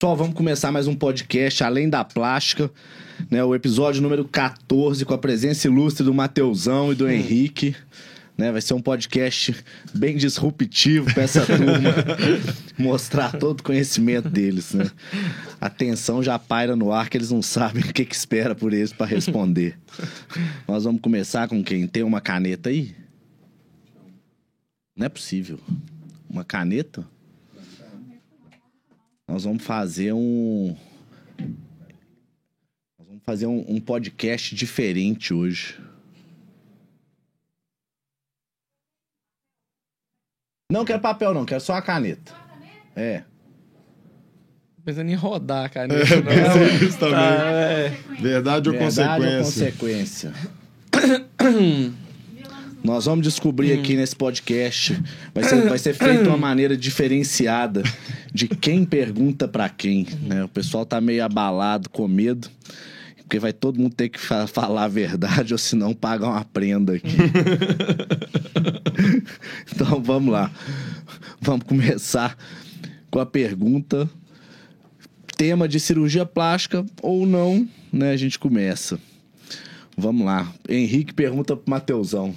Pessoal, vamos começar mais um podcast Além da Plástica, né? O episódio número 14, com a presença ilustre do Mateusão e do Henrique. Né? Vai ser um podcast bem disruptivo para essa turma mostrar todo o conhecimento deles, né? A tensão já paira no ar que eles não sabem o que, que espera por eles para responder. Nós vamos começar com quem? Tem uma caneta aí? Não é possível. Uma caneta? Nós vamos fazer um. Nós vamos fazer um, um podcast diferente hoje. Não quero papel, não, quero só a caneta. É. Pensando em rodar a caneta. É, não. pensei nisso também. Tá, é. Verdade ou Verdade ou consequência? Nós vamos descobrir aqui nesse podcast. Vai ser, vai ser feito uma maneira diferenciada de quem pergunta pra quem. Né? O pessoal tá meio abalado, com medo. Porque vai todo mundo ter que fa- falar a verdade, ou senão paga uma prenda aqui. então vamos lá. Vamos começar com a pergunta. Tema de cirurgia plástica ou não, né? A gente começa. Vamos lá. Henrique pergunta pro Mateusão.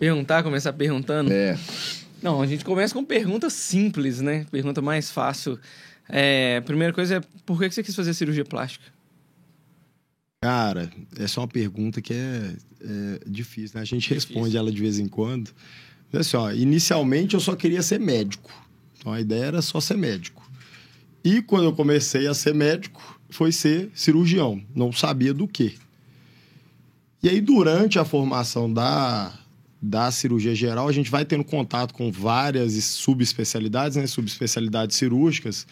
Perguntar, começar perguntando. É. Não, a gente começa com perguntas simples, né? Pergunta mais fácil. É, primeira coisa é, por que você quis fazer cirurgia plástica? Cara, essa é uma pergunta que é, é difícil, né? A gente responde ela de vez em quando. Mas assim, ó, inicialmente eu só queria ser médico. Então a ideia era só ser médico. E quando eu comecei a ser médico, foi ser cirurgião. Não sabia do quê. E aí, durante a formação da, da cirurgia geral, a gente vai tendo contato com várias subespecialidades, né? Subespecialidades cirúrgicas.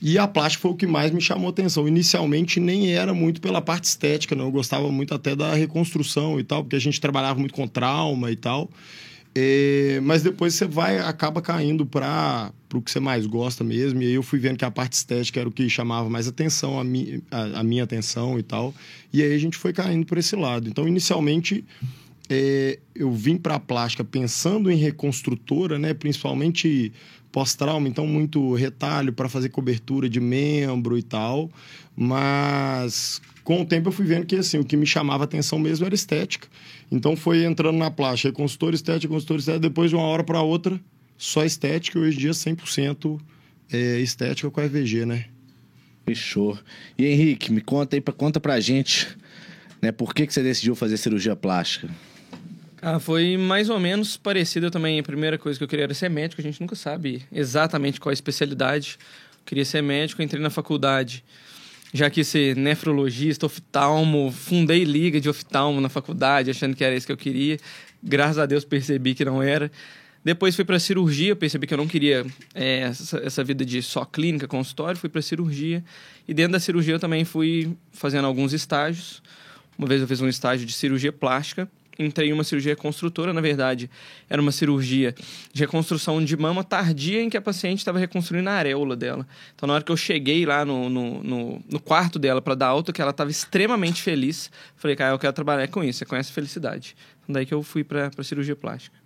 E a plástica foi o que mais me chamou atenção. Inicialmente nem era muito pela parte estética, não. Eu gostava muito até da reconstrução e tal, porque a gente trabalhava muito com trauma e tal. É, mas depois você vai, acaba caindo para o que você mais gosta mesmo. E aí eu fui vendo que a parte estética era o que chamava mais atenção, a, mi, a, a minha atenção e tal. E aí a gente foi caindo por esse lado. Então, inicialmente, é, eu vim para a plástica pensando em reconstrutora, né? Principalmente pós-trauma, então muito retalho para fazer cobertura de membro e tal. Mas com o tempo eu fui vendo que assim, o que me chamava atenção mesmo era estética. Então foi entrando na plástica, consultor estética, consultor estética, depois de uma hora para outra, só estética, hoje em dia 100% é, estética com a EVG, né? Fechou. E Henrique, me conta aí, conta pra gente, né? Por que, que você decidiu fazer cirurgia plástica? Ah, foi mais ou menos parecido também. A primeira coisa que eu queria era ser médico. A gente nunca sabe exatamente qual a especialidade. Eu queria ser médico, entrei na faculdade. Já quis ser nefrologista, oftalmo, fundei liga de oftalmo na faculdade, achando que era isso que eu queria. Graças a Deus percebi que não era. Depois fui para cirurgia, percebi que eu não queria é, essa, essa vida de só clínica, consultório, fui para cirurgia. E dentro da cirurgia eu também fui fazendo alguns estágios. Uma vez eu fiz um estágio de cirurgia plástica, entrei em uma cirurgia construtora, na verdade, era uma cirurgia de reconstrução de mama tardia em que a paciente estava reconstruindo a areola dela. Então, na hora que eu cheguei lá no, no, no, no quarto dela para dar alta, que ela estava extremamente feliz, falei, cara, eu quero trabalhar com isso, você conhece felicidade. Então, daí que eu fui para cirurgia plástica.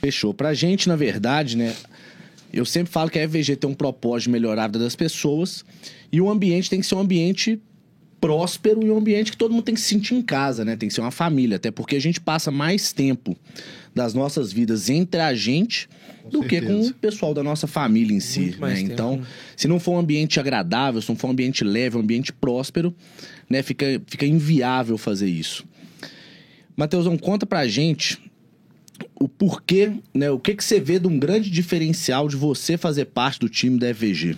Fechou. Pra gente, na verdade, né? Eu sempre falo que a EVG tem um propósito de melhorar a vida das pessoas e o ambiente tem que ser um ambiente próspero e um ambiente que todo mundo tem que se sentir em casa, né? Tem que ser uma família, até porque a gente passa mais tempo das nossas vidas entre a gente do que com certeza. o pessoal da nossa família em si, né? Então, né? se não for um ambiente agradável, se não for um ambiente leve, um ambiente próspero, né, fica fica inviável fazer isso. Mateusão, conta pra gente o porquê, né? O que, que você vê de um grande diferencial de você fazer parte do time da EVG?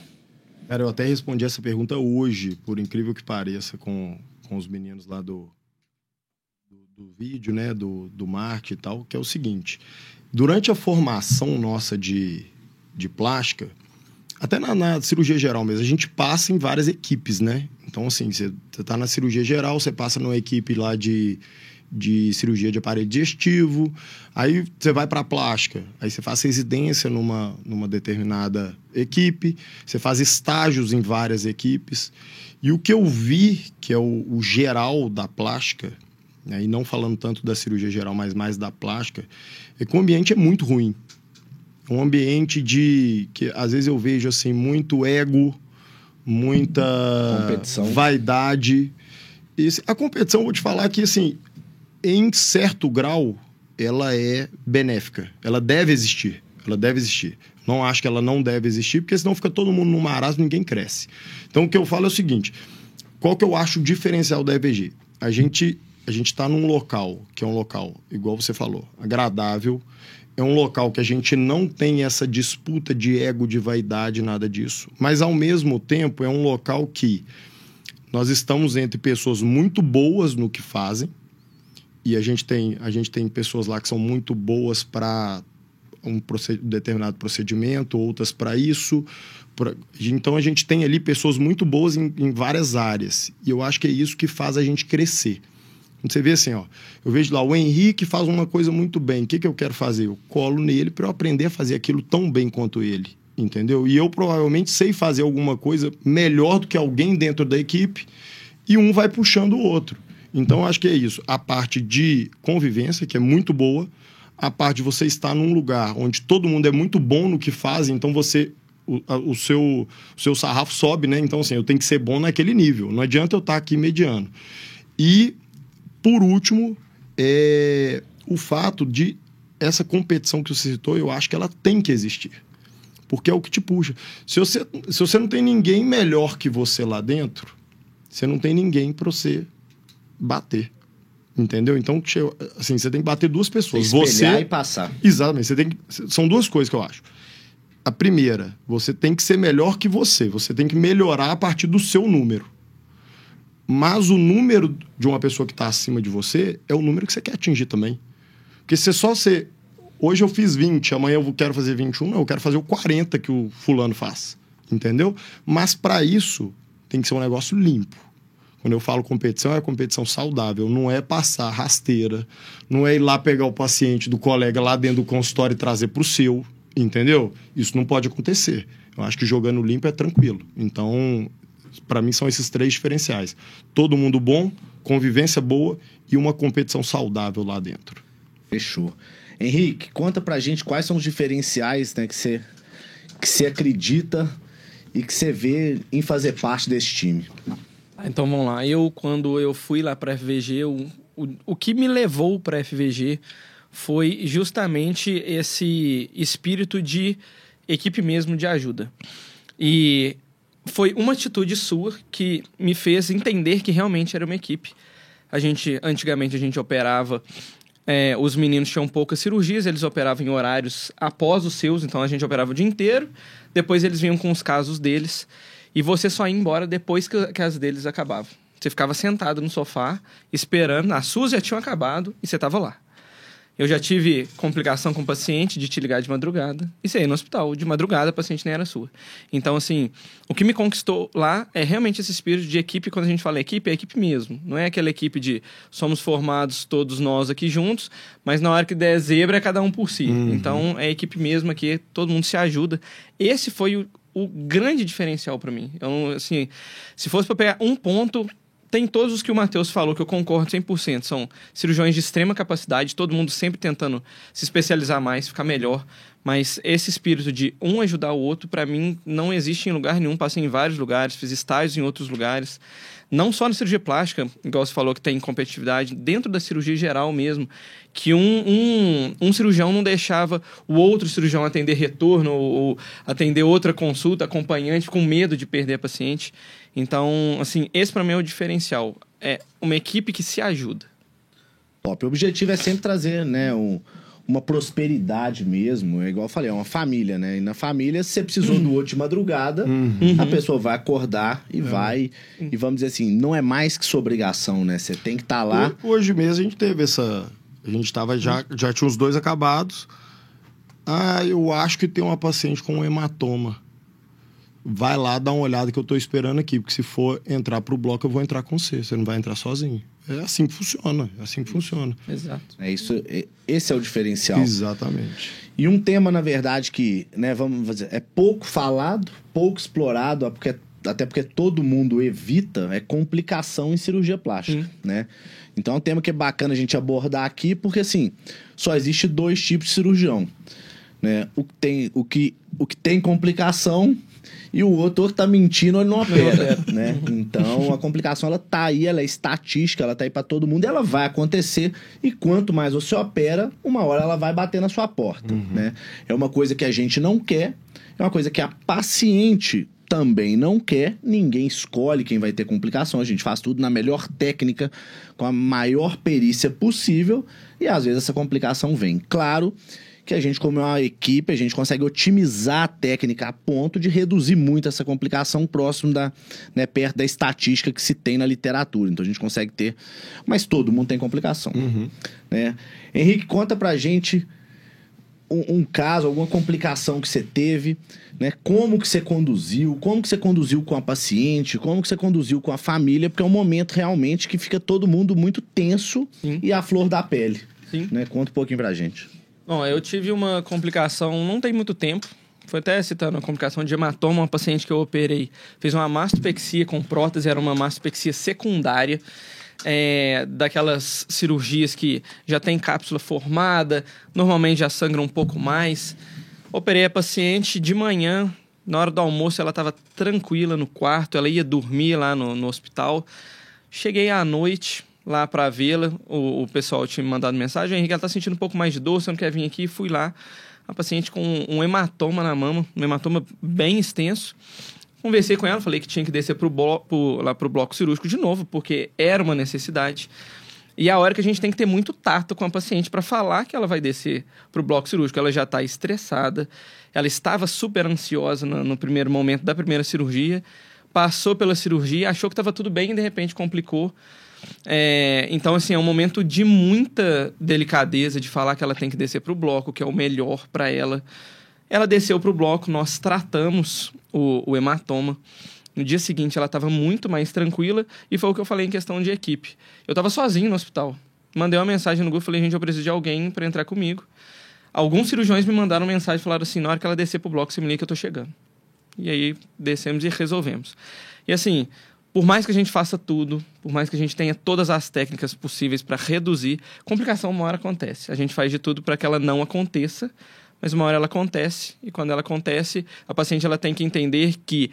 Cara, eu até respondi essa pergunta hoje, por incrível que pareça, com, com os meninos lá do, do, do vídeo, né? Do, do marketing e tal, que é o seguinte. Durante a formação nossa de, de plástica, até na, na cirurgia geral mesmo, a gente passa em várias equipes, né? Então, assim, você tá na cirurgia geral, você passa numa equipe lá de, de cirurgia de aparelho digestivo, aí você vai para plástica, aí você faz residência numa, numa determinada equipe, você faz estágios em várias equipes. E o que eu vi, que é o, o geral da plástica, né, e não falando tanto da cirurgia geral, mas mais da plástica, é que o ambiente é muito ruim. Um ambiente de que às vezes eu vejo assim muito ego, muita Competição. vaidade. Esse- a competição, vou te falar que, assim, em certo grau, ela é benéfica. Ela deve existir. Ela deve existir. Não acho que ela não deve existir, porque senão fica todo mundo num marasmo e ninguém cresce. Então, o que eu falo é o seguinte: qual que eu acho o diferencial da EVG? A gente a gente está num local que é um local, igual você falou, agradável. É um local que a gente não tem essa disputa de ego, de vaidade, nada disso. Mas, ao mesmo tempo, é um local que nós estamos entre pessoas muito boas no que fazem. E a gente tem, a gente tem pessoas lá que são muito boas para um proced- determinado procedimento, outras para isso. pra- Então a gente tem ali pessoas muito boas em, em várias áreas. E eu acho que é isso que faz a gente crescer. Você vê assim, ó. Eu vejo lá, o Henrique faz uma coisa muito bem. O que, que eu quero fazer? Eu colo nele para eu aprender a fazer aquilo tão bem quanto ele. Entendeu? E eu provavelmente sei fazer alguma coisa melhor do que alguém dentro da equipe. E um vai puxando o outro. Então, acho que é isso. A parte de convivência, que é muito boa. A parte de você estar num lugar onde todo mundo é muito bom no que faz. Então, você o, o seu, o seu sarrafo sobe, né? Então, assim, eu tenho que ser bom naquele nível. Não adianta eu estar aqui mediano. E, por último, é o fato de essa competição que você citou, eu acho que ela tem que existir. Porque é o que te puxa. Se você, se você não tem ninguém melhor que você lá dentro, você não tem ninguém para você bater. Entendeu? Então, assim, você tem que bater duas pessoas. Espelhar Você e passar. Exatamente. Você tem que... São duas coisas que eu acho. A primeira, você tem que ser melhor que você. Você tem que melhorar a partir do seu número. Mas o número de uma pessoa que está acima de você é o número que você quer atingir também. Porque se só você. Hoje eu fiz 20, amanhã eu quero fazer 21, não, eu quero fazer o 40 que o fulano faz. Entendeu? Mas para isso tem que ser um negócio limpo. Quando eu falo competição, é competição saudável, não é passar rasteira, não é ir lá pegar o paciente do colega lá dentro do consultório e trazer para o seu, entendeu? Isso não pode acontecer. Eu acho que jogando limpo é tranquilo. Então, para mim, são esses três diferenciais: todo mundo bom, convivência boa e uma competição saudável lá dentro. Fechou. Henrique, conta pra gente quais são os diferenciais né, que você que você acredita e que você vê em fazer parte desse time. Ah, Então vamos lá. Eu, quando eu fui lá para FVG, o, o, o que me levou para FVG foi justamente esse espírito de equipe mesmo de ajuda. E foi uma atitude sua que me fez entender que realmente era uma equipe. A gente, antigamente, a gente operava. é, os meninos tinham poucas cirurgias, eles operavam em horários após os seus, então a gente operava o dia inteiro. Depois eles vinham com os casos deles. E você só ia embora depois que, que as deles acabavam. Você ficava sentado no sofá, esperando. As suas já tinham acabado e você estava lá. Eu já tive complicação com o paciente de te ligar de madrugada e você ia no hospital. De madrugada, a paciente nem era sua. Então, assim, o que me conquistou lá é realmente esse espírito de equipe. Quando a gente fala equipe, é equipe mesmo. Não é aquela equipe de somos formados todos nós aqui juntos, mas na hora que der zebra é cada um por si. Então, é equipe mesmo aqui, todo mundo se ajuda. Esse foi o, o grande diferencial para mim. Eu, assim, se fosse para pegar um ponto, tem todos os que o Matheus falou, que eu concordo 100%. São cirurgiões de extrema capacidade, todo mundo sempre tentando se especializar mais, ficar melhor. Mas esse espírito de um ajudar o outro, para mim, não existe em lugar nenhum. Passei em vários lugares, fiz estágios em outros lugares. Não só na cirurgia plástica, igual você falou que tem competitividade, dentro da cirurgia geral mesmo, que um, um, um cirurgião não deixava o outro cirurgião atender retorno ou, ou atender outra consulta acompanhante com medo de perder a paciente. Então, assim, esse para mim é o diferencial. É uma equipe que se ajuda. Top. O objetivo é sempre trazer, né, um- uma prosperidade mesmo. É igual eu falei, é uma família, né? E na família, se você precisou do outro de madrugada, a pessoa vai acordar e vai. E vamos dizer assim, não é mais que sua obrigação, né? Você tem que estar lá. Ho- Hoje mesmo a gente teve essa. A gente tava já, já tinha os dois acabados. Ah, eu acho que tem uma paciente com um hematoma. Vai lá dar uma olhada que eu tô esperando aqui, porque se for entrar pro bloco, eu vou entrar com você. Você não vai entrar sozinho. É assim que funciona. É assim que funciona. Exato. É isso, é- esse é o diferencial. Exatamente. E um tema, na verdade, que, né, vamos dizer, é pouco falado, pouco explorado, porque- até porque todo mundo evita, é complicação em cirurgia plástica, né? Então é um tema que é bacana a gente abordar aqui, porque assim, só existe dois tipos de cirurgião. né? O que tem, o que, o que tem complicação e o outro que tá mentindo, ele não opera, né? Então, a complicação, ela tá aí, ela é estatística, ela tá aí para todo mundo, ela vai acontecer, e quanto mais você opera, uma hora ela vai bater na sua porta, uhum. né? É uma coisa que a gente não quer, é uma coisa que a paciente também não quer, ninguém escolhe quem vai ter complicação, a gente faz tudo na melhor técnica, com a maior perícia possível, e às vezes essa complicação vem. Claro que a gente, como é uma equipe, a gente consegue otimizar a técnica a ponto de reduzir muito essa complicação próximo da, né, perto da estatística que se tem na literatura. Então a gente consegue ter, mas todo mundo tem complicação. Uhum. Né? Henrique, conta pra gente um, um, caso, alguma complicação que você teve, né? Como que você conduziu, como que você conduziu com a paciente, como que você conduziu com a família, porque é um momento realmente que fica todo mundo muito tenso Sim. e a flor da pele. Sim. Né? Conta um pouquinho pra gente. Bom, eu tive uma complicação não tem muito tempo. Foi até citando a complicação de hematoma, uma paciente que eu operei. Fez uma mastopexia com prótese, era uma mastopexia secundária. É, daquelas cirurgias que já tem cápsula formada, normalmente já sangra um pouco mais. Operei a paciente de manhã, na hora do almoço ela estava tranquila no quarto, ela ia dormir lá no, no hospital. Cheguei à noite, lá para vê-la. O, o, pessoal tinha me mandado mensagem: Henrique, ela tá sentindo um pouco mais de dor, você não quer vir aqui? Fui lá. A paciente com um hematoma na mama, um hematoma bem extenso. Conversei com ela, falei que tinha que descer pro bloco, lá pro bloco cirúrgico de novo, porque era uma necessidade. E é a hora que a gente tem que ter muito tato com a paciente para falar que ela vai descer para o bloco cirúrgico. Ela já está estressada, ela estava super ansiosa no, no, primeiro momento da primeira cirurgia, passou pela cirurgia, achou que estava tudo bem e de repente complicou. É, então, assim, é um momento de muita delicadeza de falar que ela tem que descer para o bloco, que é o melhor para ela. Ela desceu para o bloco, nós tratamos o, o hematoma. No dia seguinte, ela estava muito mais tranquila e foi o que eu falei em questão de equipe. Eu estava sozinho no hospital. Mandei uma mensagem no grupo, falei, gente, eu preciso de alguém para entrar comigo. Alguns cirurgiões me mandaram mensagem falaram assim: na hora que ela descer pro bloco, você me liga que eu tô chegando. E aí descemos e resolvemos. E assim, por mais que a gente faça tudo, por mais que a gente tenha todas as técnicas possíveis para reduzir, complicação uma hora acontece. A gente faz de tudo para que ela não aconteça, mas uma hora ela acontece e quando ela acontece, a paciente ela tem que entender que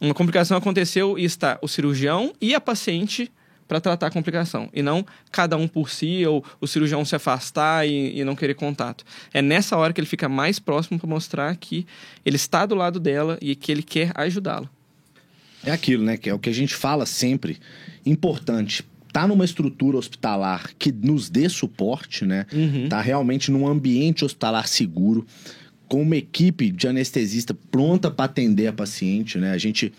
uma complicação aconteceu e está o cirurgião e a paciente para tratar a complicação e não cada um por si ou o cirurgião se afastar e, e não querer contato. É nessa hora que ele fica mais próximo para mostrar que ele está do lado dela e que ele quer ajudá-la. É aquilo, né? Que é o que a gente fala sempre. Importante tá numa estrutura hospitalar que nos dê suporte, né? Uhum. Tá realmente num ambiente hospitalar seguro, com uma equipe de anestesista pronta para atender a paciente, né? A gente,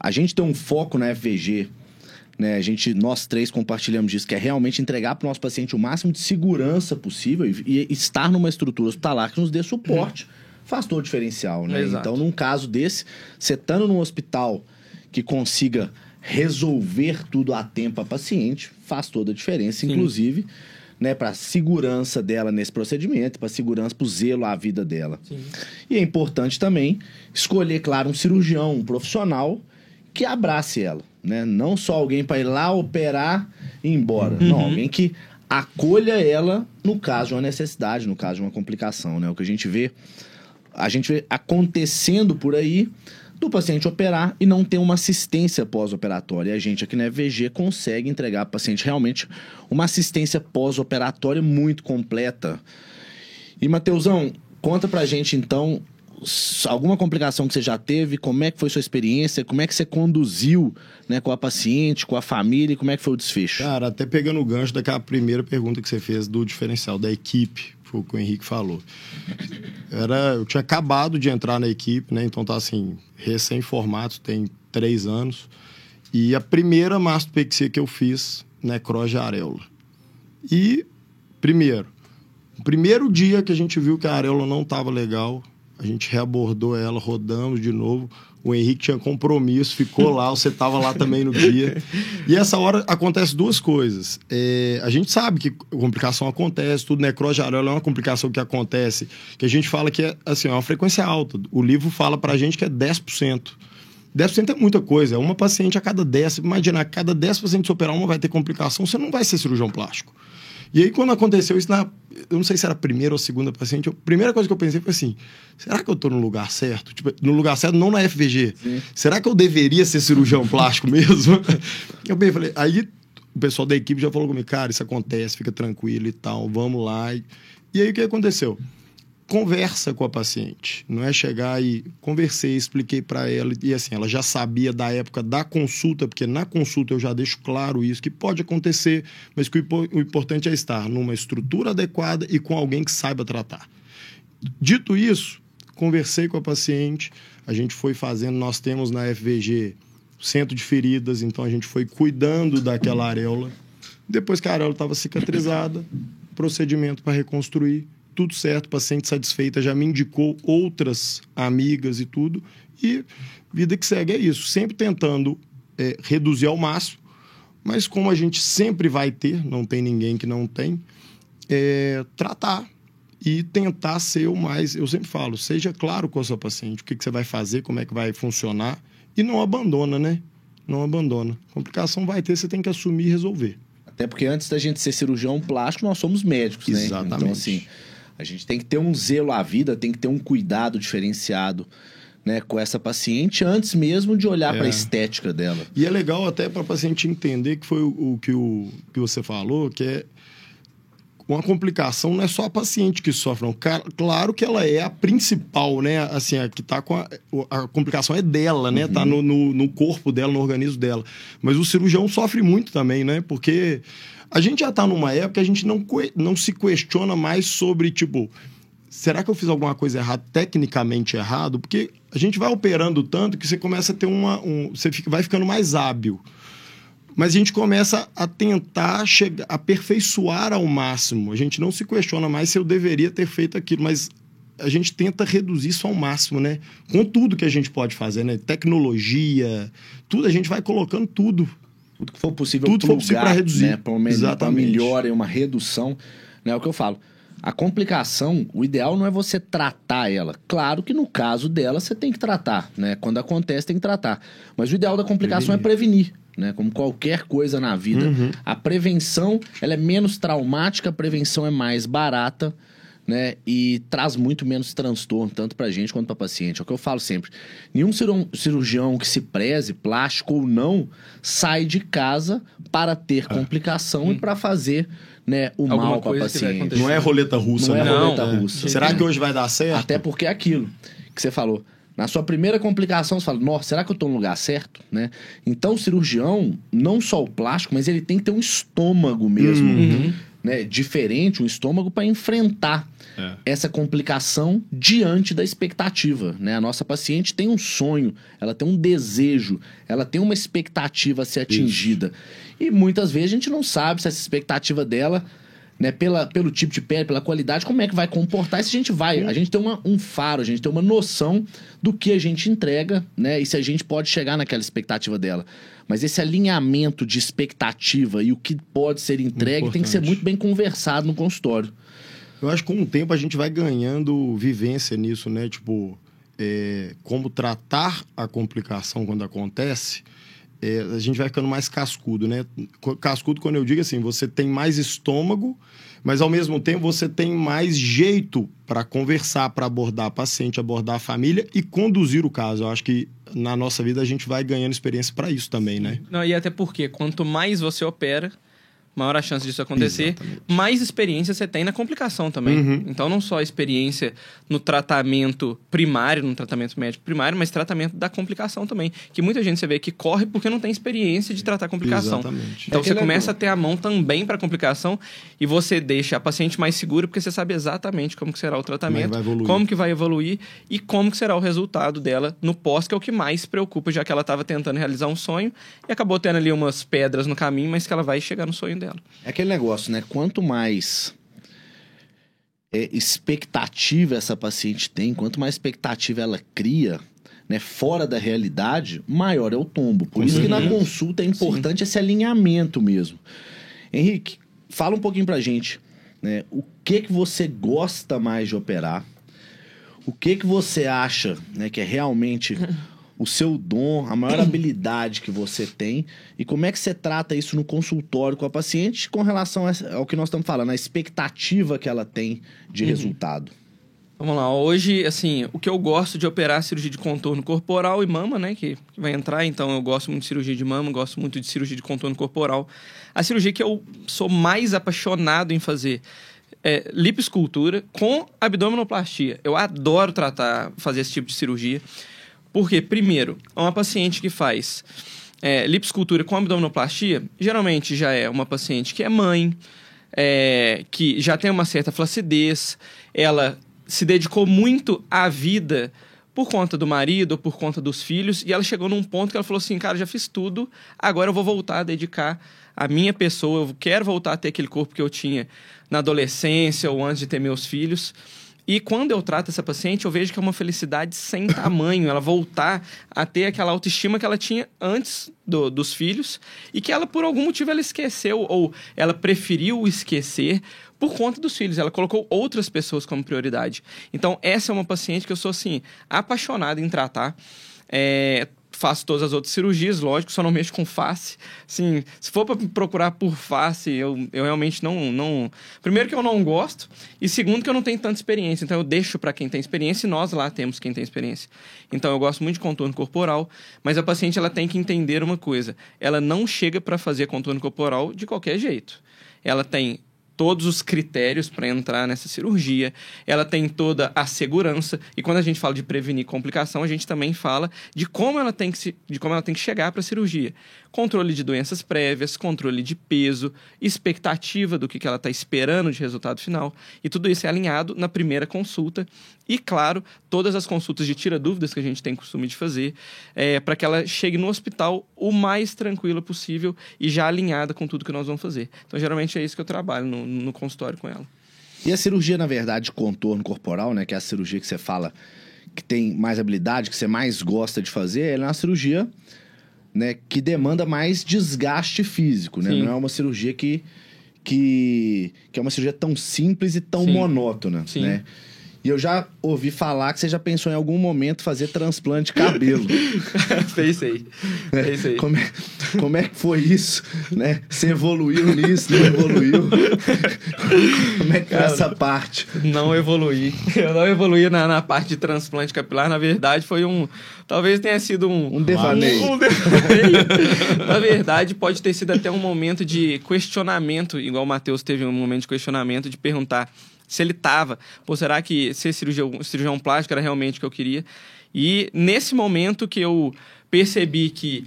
a gente tem um foco na FVG, né? A gente, nós três compartilhamos disso, que é realmente entregar para o nosso paciente o máximo de segurança possível e, e estar numa estrutura hospitalar que nos dê suporte. Uhum. Faz todo o diferencial, né? Então, num caso desse, você estando num hospital que consiga resolver tudo a tempo a paciente, faz toda a diferença, Sim. inclusive, né, para a segurança dela nesse procedimento, para a segurança, para o zelo à vida dela. Sim. E é importante também escolher, claro, um cirurgião, um profissional que abrace ela, né? Não só alguém para ir lá operar e ir embora, uhum. não, alguém que acolha ela no caso de uma necessidade, no caso de uma complicação, né? O que a gente vê, a gente vê acontecendo por aí do paciente operar e não ter uma assistência pós-operatória. A gente aqui na EVG consegue entregar ao paciente realmente uma assistência pós-operatória muito completa. E, Mateusão, conta pra gente então alguma complicação que você já teve, como é que foi sua experiência, como é que você conduziu né, com a paciente, com a família, como é que foi o desfecho? Cara, até pegando o gancho daquela primeira pergunta que você fez do diferencial da equipe, foi o que o Henrique falou. Era, eu tinha acabado de entrar na equipe, né? Então tá assim, recém-formato, tem três anos. E a primeira mastopexia que eu fiz, necrose de areola. E, primeiro, o primeiro dia que a gente viu que a areola não estava legal, a gente reabordou ela, rodamos de novo o Henrique tinha compromisso, ficou lá, você estava lá também no dia. E essa hora acontece duas coisas. É, a gente sabe que complicação acontece, tudo necrose de areola é uma complicação que acontece, que a gente fala que é, assim, é uma frequência alta. O livro fala para a gente que é 10%. 10% é muita coisa, é uma paciente a cada 10. Imagina, a cada 10 pacientes operar, uma vai ter complicação, você não vai ser cirurgião plástico. E aí, quando aconteceu isso, na, eu não sei se era a primeira ou a segunda paciente, a primeira coisa que eu pensei foi assim: será que eu tô no lugar certo? Tipo, no lugar certo, não na FVG. Sim. Será que eu deveria ser cirurgião plástico mesmo? eu bem, falei, aí o pessoal da equipe já falou comigo, cara, isso acontece, fica tranquilo e tal, vamos lá. E, e aí o que aconteceu? Conversa com a paciente, não é chegar e conversei, expliquei para ela e assim, ela já sabia da época da consulta, porque na consulta eu já deixo claro isso que pode acontecer, mas que o importante é estar numa estrutura adequada e com alguém que saiba tratar. Dito isso, conversei com a paciente, a gente foi fazendo, nós temos na FVG centro de feridas, então a gente foi cuidando daquela areola. Depois que a areola estava cicatrizada, procedimento para reconstruir tudo certo, paciente satisfeita, já me indicou outras amigas e tudo. E vida que segue é isso, sempre tentando é, reduzir ao máximo, mas como a gente sempre vai ter, não tem ninguém que não tem, é, tratar e tentar ser o mais. Eu sempre falo, seja claro com a sua paciente, o que, que você vai fazer, como é que vai funcionar, e não abandona, né? Não abandona. Complicação vai ter, você tem que assumir e resolver. Até porque antes da gente ser cirurgião plástico, nós somos médicos, né? Exatamente. Então, assim, a gente tem que ter um zelo à vida, tem que ter um cuidado diferenciado. Né, com essa paciente antes mesmo de olhar é. para a estética dela. E é legal até para a paciente entender que foi o, o, que, o que você falou, que é uma complicação não é só a paciente que sofre, não. Claro que ela é a principal, né? Assim, a que está com a, a complicação é dela, né? Tá uhum. Tá no, no, no corpo dela, no organismo dela. Mas o cirurgião sofre muito também, né? Porque a gente já está numa época que a gente não, não se questiona mais sobre, tipo, será que eu fiz alguma coisa errada, tecnicamente errado? Porque a gente vai operando tanto que você começa a ter uma. Um, você fica, vai ficando mais hábil. Mas a gente começa a tentar chegar, aperfeiçoar ao máximo. A gente não se questiona mais se eu deveria ter feito aquilo, mas a gente tenta reduzir isso ao máximo, né? Com tudo que a gente pode fazer, né? Tecnologia, tudo, a gente vai colocando tudo tudo que for possível tudo plugar, for possível para reduzir. Né, para uma, melhora e uma redução. Né, é o que eu falo. A complicação, o ideal não é você tratar ela. Claro que no caso dela você tem que tratar, né? Quando acontece tem que tratar. Mas o ideal da complicação prevenir. é prevenir, né? Como qualquer coisa na vida. Uhum. A prevenção, ela é menos traumática, a prevenção é mais barata né? E traz muito menos transtorno, tanto pra gente quanto pra paciente. É o que eu falo sempre. Nenhum cirurgião que se preze, plástico ou não, sai de casa para ter ah. complicação hum. e para fazer né, o Alguma mal para paciente. Não é roleta russa, não. É não é roleta russa. Será que hoje vai dar certo? Até porque é aquilo que você falou. Na sua primeira complicação, você fala, nossa, será que eu estou no lugar certo? Né? Então, o cirurgião, não só o plástico, mas ele tem que ter um estômago mesmo, uhum. né? Diferente, um estômago para enfrentar é. essa complicação diante da expectativa. Né? A nossa paciente tem um sonho, ela tem um desejo, ela tem uma expectativa a ser atingida. Isso. E muitas vezes a gente não sabe se essa expectativa dela né, pela, pelo tipo de pele, pela qualidade, como é que vai comportar e se a gente vai. A gente tem uma, um faro, a gente tem uma noção do que a gente entrega, né? E se a gente pode chegar naquela expectativa dela. Mas esse alinhamento de expectativa e o que pode ser entregue Importante. tem que ser muito bem conversado no consultório. Eu acho que com o tempo a gente vai ganhando vivência nisso, né? Tipo, é, como tratar a complicação quando acontece é, a gente vai ficando mais cascudo, né? Cascudo, quando eu digo assim, você tem mais estômago, mas ao mesmo tempo você tem mais jeito para conversar, para abordar paciente, abordar a família e conduzir o caso. Eu acho que na nossa vida a gente vai ganhando experiência para isso também, né? Não, e até porque quanto mais você opera, maior a chance disso acontecer, Exatamente. mais experiência você tem na complicação também. Uhum. Então, não só experiência no tratamento primário, no tratamento médico primário, mas tratamento da complicação também. Que muita gente você vê que corre porque não tem experiência de tratar a complicação. Exatamente. Então, é você começa a ter a mão também para a complicação e você deixa a paciente mais segura porque você sabe exatamente como que será o tratamento, como que vai evoluir e como que será o resultado dela no pós, que é o que mais preocupa, já que ela estava tentando realizar um sonho e acabou tendo ali umas pedras no caminho, mas que ela vai chegar no sonho dela dela. É aquele negócio, né? Quanto mais é, expectativa essa paciente tem, quanto mais expectativa ela cria, né, fora da realidade, maior é o tombo. Por Com isso certeza. que na consulta é importante Sim. esse alinhamento mesmo. Henrique, fala um pouquinho pra gente, né? O que que você gosta mais de operar? O que que você acha, né, que é realmente o seu dom, a maior habilidade que você tem e como é que você trata isso no consultório com a paciente com relação ao que nós estamos falando, a expectativa que ela tem de uhum. resultado. Vamos lá, hoje, assim, o que eu gosto de operar é cirurgia de contorno corporal e mama, né, que, que vai entrar, então eu gosto muito de cirurgia de mama, gosto muito de cirurgia de contorno corporal. A cirurgia que eu sou mais apaixonado em fazer é lipoescultura com abdominoplastia. Eu adoro tratar, fazer esse tipo de cirurgia. Porque, primeiro, uma paciente que faz é, com abdominoplastia, geralmente já é uma paciente que é mãe, é, que já tem uma certa flacidez, ela se dedicou muito à vida por conta do marido por conta dos filhos, e ela chegou num ponto que ela falou assim, cara, já fiz tudo, agora eu vou voltar a dedicar a minha pessoa, eu quero voltar a ter aquele corpo que eu tinha na adolescência ou antes de ter meus filhos. E quando eu trato essa paciente, eu vejo que é uma felicidade sem tamanho, ela voltar a ter aquela autoestima que ela tinha antes do, dos filhos e que ela, por algum motivo, ela esqueceu ou ela preferiu esquecer por conta dos filhos. Ela colocou outras pessoas como prioridade. Então, essa é uma paciente que eu sou, assim, apaixonado em tratar. É, faço todas as outras cirurgias, lógico, só não mexo com face. Sim, se for para procurar por face, eu, eu realmente não, não. Primeiro, que eu não gosto, e segundo, que eu não tenho tanta experiência. Então, eu deixo para quem tem experiência e nós lá temos quem tem experiência. Então, eu gosto muito de contorno corporal, mas a paciente ela tem que entender uma coisa: ela não chega para fazer contorno corporal de qualquer jeito. Ela tem todos os critérios para entrar nessa cirurgia, ela tem toda a segurança e quando a gente fala de prevenir complicação, a gente também fala de como ela tem que se, de como ela tem que chegar para a cirurgia controle de doenças prévias, controle de peso, expectativa do que, ela está esperando de resultado final. E tudo isso é alinhado na primeira consulta. E, claro, todas as consultas de tira-dúvidas que a gente tem costume de fazer, é, para que ela chegue no hospital o mais tranquila possível e já alinhada com tudo que nós vamos fazer. Então, geralmente é isso que eu trabalho no, no consultório com ela. E a cirurgia, na verdade, de contorno corporal, né, que é a cirurgia que você fala que tem mais habilidade, que você mais gosta de fazer, ela é uma cirurgia né, que demanda mais desgaste físico, né? Não é uma cirurgia que, que, que é uma cirurgia tão simples e tão Sim. monótona, Sim. né? E eu já ouvi falar que você já pensou em algum momento fazer transplante de cabelo. Pensei. É, Pensei. Como é, como é que foi isso? Né? Você evoluiu nisso, não evoluiu? como é que é essa parte? Não evoluí. Eu não evoluí na, na parte de transplante capilar. Na verdade, foi um. Talvez tenha sido um. Um devaneio. Um, um devaneio. na verdade, pode ter sido até um momento de questionamento, igual o Matheus teve um momento de questionamento, de perguntar se ele tava, pô, será que ser cirurgião, cirurgião plástico era realmente o que eu queria? E nesse momento que eu percebi que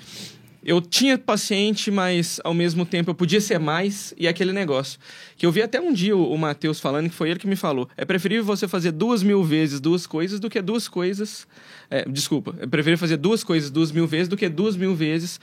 eu tinha paciente, mas ao mesmo tempo eu podia ser mais, e aquele negócio. Que eu vi até um dia o, o Matheus falando, que foi ele que me falou. É preferível você fazer duas mil vezes duas coisas do que duas coisas. É, desculpa, é preferível fazer duas coisas duas mil vezes do que duas mil vezes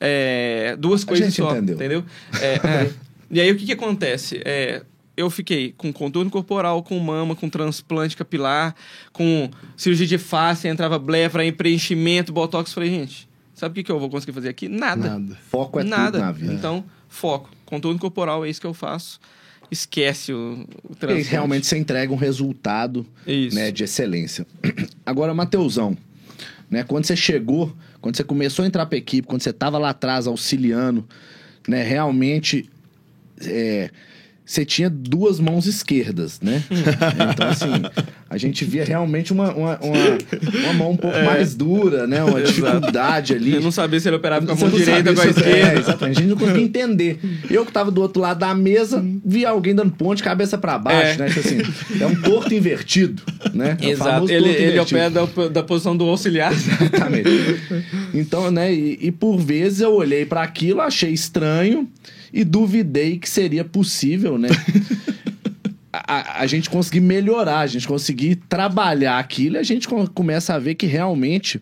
é, duas coisas só. Entendeu? entendeu? É, é, e aí o que, que acontece? É, eu fiquei com contorno corporal, com mama, com transplante capilar, com cirurgia de face, entrava blefra, em preenchimento, botox. Falei, gente, sabe o que, que eu vou conseguir fazer aqui? Nada. Nada. Foco é Nada. tudo na vida. Então, foco. Contorno corporal é isso que eu faço. Esquece o, o transplante. E realmente você entrega um resultado né, de excelência. Agora, Mateusão, né, quando você chegou, quando você começou a entrar para a equipe, quando você estava lá atrás auxiliando, né, realmente... É, você tinha duas mãos esquerdas, né? então, assim, a gente via realmente uma, uma, uma, uma mão um pouco é. mais dura, né? Uma Exato. dificuldade ali. Eu não sabia se ele operava com a mão direita ou com a esquerda. É, exatamente. A gente não conseguia entender. Eu que tava do outro lado da mesa, via alguém dando ponte cabeça para baixo, é. né? Tipo assim, é um torto invertido, né? É Exato. Ele, ele opera da, da posição do auxiliar. Exatamente. Então, né? E, e por vezes eu olhei para aquilo, achei estranho e duvidei que seria possível, né? a, a, gente conseguir melhorar, a gente conseguir trabalhar aquilo e a gente começa a ver que realmente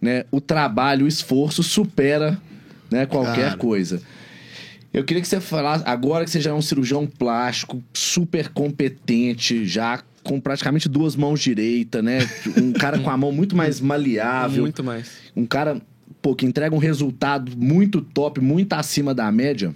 né, o trabalho, o esforço supera né, qualquer Cara. coisa. Eu queria que você falasse, agora que você já é um cirurgião plástico, super competente, já com praticamente duas mãos direitas, né? Um cara com a mão muito mais maleável. Muito mais. Um cara, pô, que entrega um resultado muito top, muito acima da média.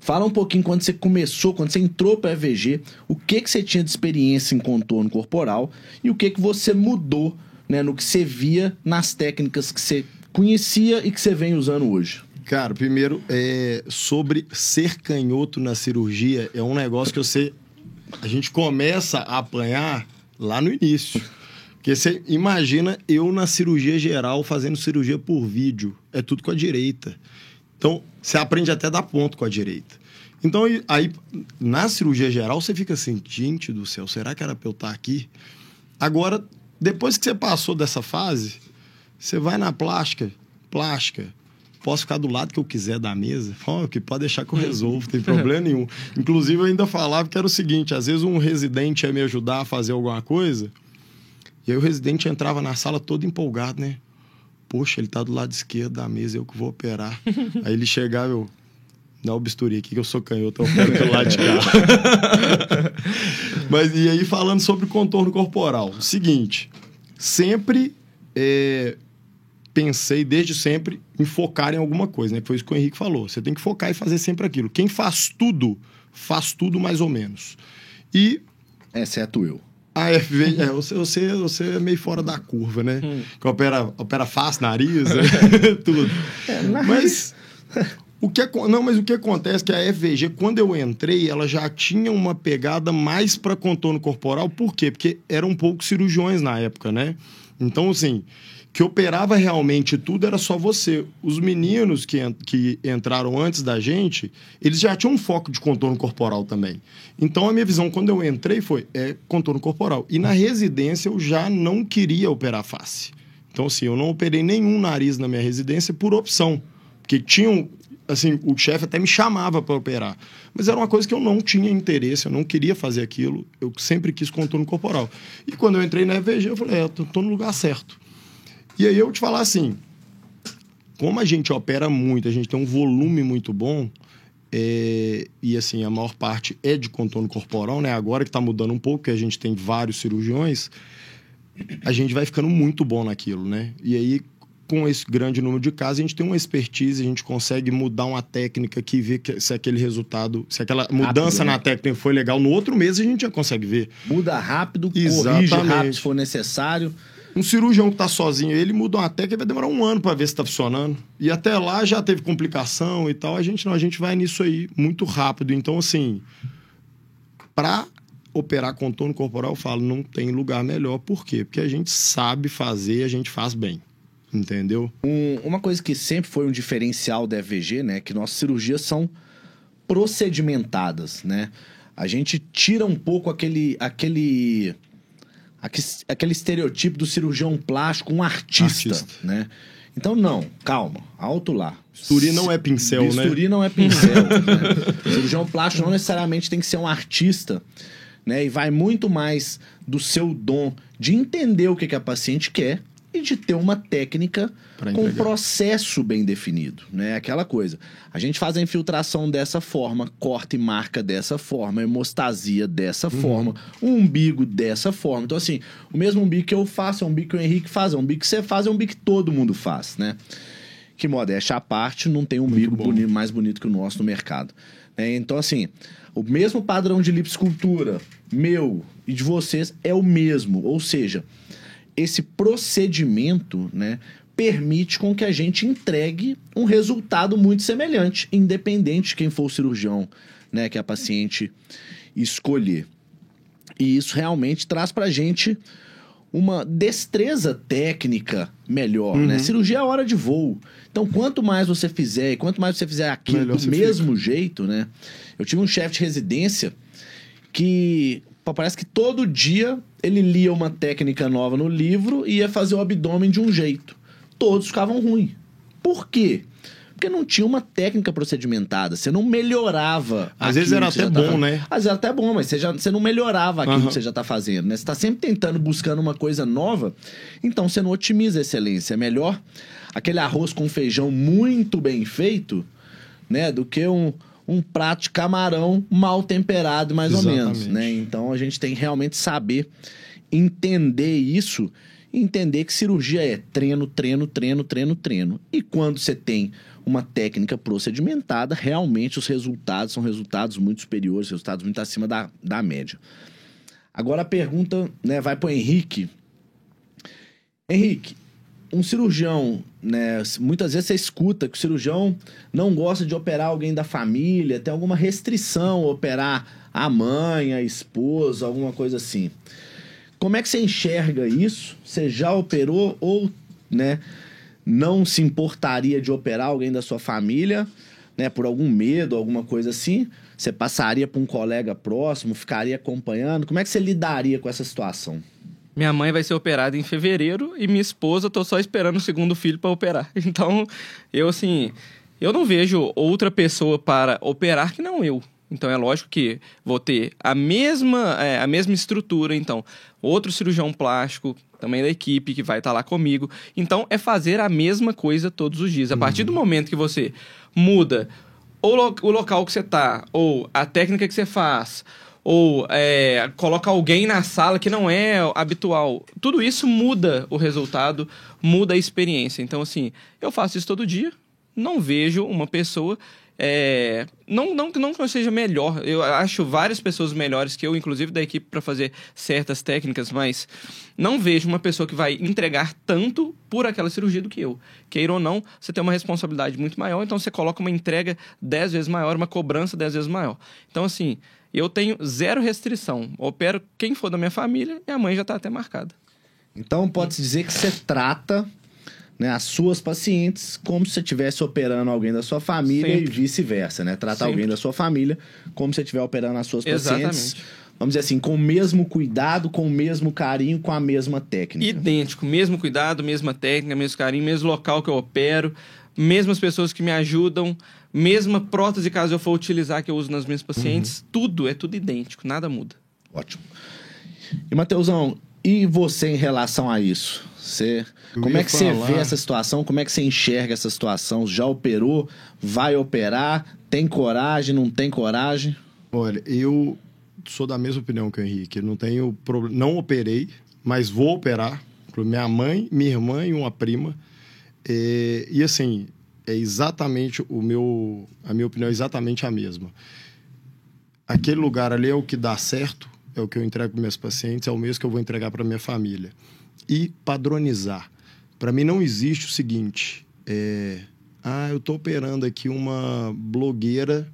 Fala um pouquinho quando você começou, quando você entrou para a EVG, o que, que você tinha de experiência em contorno corporal e o que, que você mudou né, no que você via nas técnicas que você conhecia e que você vem usando hoje? Cara, primeiro, é, sobre ser canhoto na cirurgia, é um negócio que você. A gente começa a apanhar lá no início. Porque você imagina eu na cirurgia geral fazendo cirurgia por vídeo. É tudo com a direita. Então, você aprende até dar ponto com a direita. Então, aí, na cirurgia geral, você fica assim, gente do céu, será que era pra eu estar aqui? Agora, depois que você passou dessa fase, você vai na plástica, plástica, posso ficar do lado que eu quiser da mesa, oh, que pode deixar que eu resolvo, não tem problema nenhum. Inclusive, eu ainda falava que era o seguinte: às vezes um residente ia me ajudar a fazer alguma coisa, e aí o residente entrava na sala todo empolgado, né? Poxa, ele tá do lado esquerdo da mesa, eu que vou operar. aí ele chegava, eu. Dá o bisturi aqui que eu sou canhoto, eu opero pelo lado de cá. Mas e aí, falando sobre contorno corporal. Seguinte, sempre é, pensei desde sempre em focar em alguma coisa, né? Foi isso que o Henrique falou. Você tem que focar e fazer sempre aquilo. Quem faz tudo, faz tudo mais ou menos. E. Exceto eu. A FV, é, você, você, você é meio fora da curva, né? Hum. Que opera, opera face, nariz, tudo. É, mas. O que, não, mas o que acontece é que a FVG, quando eu entrei, ela já tinha uma pegada mais para contorno corporal. Por quê? Porque eram poucos cirurgiões na época, né? Então, assim, que operava realmente tudo era só você. Os meninos que, que entraram antes da gente, eles já tinham um foco de contorno corporal também. Então a minha visão quando eu entrei foi é contorno corporal. E na residência eu já não queria operar face. Então assim, eu não operei nenhum nariz na minha residência por opção, porque tinham assim, o chefe até me chamava para operar. Mas era uma coisa que eu não tinha interesse, eu não queria fazer aquilo, eu sempre quis contorno corporal. E quando eu entrei na EVG, eu falei, é, eu tô no lugar certo. E aí eu te falar assim, como a gente opera muito, a gente tem um volume muito bom, é, e assim, a maior parte é de contorno corporal, né? Agora que está mudando um pouco, que a gente tem vários cirurgiões, a gente vai ficando muito bom naquilo, né? E aí, com esse grande número de casos, a gente tem uma expertise, a gente consegue mudar uma técnica que vê que, se aquele resultado, se aquela mudança rápido, né? na técnica foi legal, no outro mês a gente já consegue ver. Muda rápido, Exatamente. corrige rápido se for necessário. Um cirurgião que está sozinho, ele muda uma técnica, vai demorar um ano para ver se está funcionando. E até lá já teve complicação e tal. A gente não, a gente vai nisso aí muito rápido. Então, assim, para operar contorno corporal, eu falo, não tem lugar melhor. Por quê? Porque a gente sabe fazer, a gente faz bem. Entendeu? Um, uma coisa que sempre foi um diferencial da EVG, né? Que nossas cirurgias são procedimentadas, né? A gente tira um pouco aquele, aquele aquele estereotipo do cirurgião plástico, um artista, artista. né? Então, não, calma, alto lá. Bisturi não é pincel, Bisturi né? Bisturi não é pincel. né? Cirurgião plástico não necessariamente tem que ser um artista, né? E vai muito mais do seu dom de entender o que, que a paciente quer e de ter uma técnica com um processo bem definido, né? Aquela coisa. A gente faz a infiltração dessa forma, corta e marca dessa forma, hemostasia dessa uhum. forma, um umbigo dessa forma. Então, assim, o mesmo umbigo que eu faço é um umbigo que o Henrique faz, é um umbigo que você faz, é um umbigo que todo mundo faz, né? Que modéstia à parte, não tem um umbigo bonito, mais bonito que o nosso no mercado. Né? Então, assim, o mesmo padrão de liposcultura, meu e de vocês, é o mesmo. Ou seja, esse procedimento, né, permite com que a gente entregue um resultado muito semelhante, independente de quem for o cirurgião, né, que a paciente escolher. E isso realmente traz para a gente uma destreza técnica melhor, né? uhum. né? Cirurgia é hora de voo. Então, quanto mais você fizer, quanto mais você fizer aquilo melhor do mesmo fica. jeito, né? Eu tive um chefe de residência que parece que todo dia ele lia uma técnica nova no livro e ia fazer o abdômen de um jeito. Todos ficavam ruins. Por quê? Porque não tinha uma técnica procedimentada. Você não melhorava. Às vezes era até bom, né? Às vezes era até bom, mas você, já, você não melhorava aquilo uhum. que você já está fazendo, né? Você está sempre tentando, buscando uma coisa nova, então você não otimiza a excelência. É melhor aquele arroz com feijão muito bem feito, né? Do que um, um prato de camarão mal temperado, mais Exatamente. ou menos, né? Então a gente tem que realmente saber entender isso entender que cirurgia é treino, treino, treino, treino, treino. E quando você tem uma técnica procedimentada, realmente os resultados são resultados muito superiores, resultados muito acima da, da média. Agora a pergunta né, vai para o Henrique. Henrique, um cirurgião, né? Muitas vezes você escuta que o cirurgião não gosta de operar alguém da família, tem alguma restrição operar a mãe, a esposa, alguma coisa assim. Como é que você enxerga isso? Você já operou ou, né, não se importaria de operar alguém da sua família, né, por algum medo, alguma coisa assim? Você passaria para um colega próximo, ficaria acompanhando? Como é que você lidaria com essa situação? Minha mãe vai ser operada em fevereiro e minha esposa, eu tô só esperando o segundo filho para operar. Então, eu assim, eu não vejo outra pessoa para operar que não eu. Então é lógico que vou ter a mesma, é, a mesma estrutura, então, outro cirurgião plástico, também da equipe, que vai estar tá lá comigo. Então é fazer a mesma coisa todos os dias. A partir do momento que você muda ou lo o local que você está, ou a técnica que você faz, ou é, coloca alguém na sala que não é habitual. Tudo isso muda o resultado, muda a experiência. Então, assim, eu faço isso todo dia, não vejo uma pessoa é, não, não, não que eu seja melhor, eu acho várias pessoas melhores que eu, inclusive da equipe, para fazer certas técnicas, mas não vejo uma pessoa que vai entregar tanto por aquela cirurgia do que eu. Queira ou não, você tem uma responsabilidade muito maior, então você coloca uma entrega dez vezes maior, uma cobrança dez vezes maior. Então, assim, eu tenho zero restrição. Opero quem for da minha família e a mãe já está até marcada. Então, pode-se dizer que você trata né, as suas pacientes como se você estivesse operando alguém da sua família Sempre. e vice-versa, né? Tratar Sempre. alguém da sua família como se você estiver operando as suas Exatamente. pacientes. Vamos dizer assim, com o mesmo cuidado, com o mesmo carinho, com a mesma técnica. Idêntico, mesmo cuidado, mesma técnica, mesmo carinho, mesmo local que eu opero, mesmas pessoas que me ajudam, mesma prótese caso eu for utilizar que eu uso nas minhas pacientes, uhum. tudo é tudo idêntico, nada muda. Ótimo. E Mateusão, e você em relação a isso? Você, como é que falar... você vê essa situação? Como é que você enxerga essa situação? Já operou? Vai operar? Tem coragem? Não tem coragem? Olha, eu sou da mesma opinião que o Henrique. não tenho problema. Não operei, mas vou operar. Minha mãe, minha irmã e uma prima. É... E assim, é exatamente o meu. A minha opinião é exatamente a mesma. Aquele lugar ali é o que dá certo, é o que eu entrego para meus pacientes, é o mesmo que eu vou entregar para minha família e padronizar. Para mim não existe o seguinte, é, ah, eu estou operando aqui uma blogueira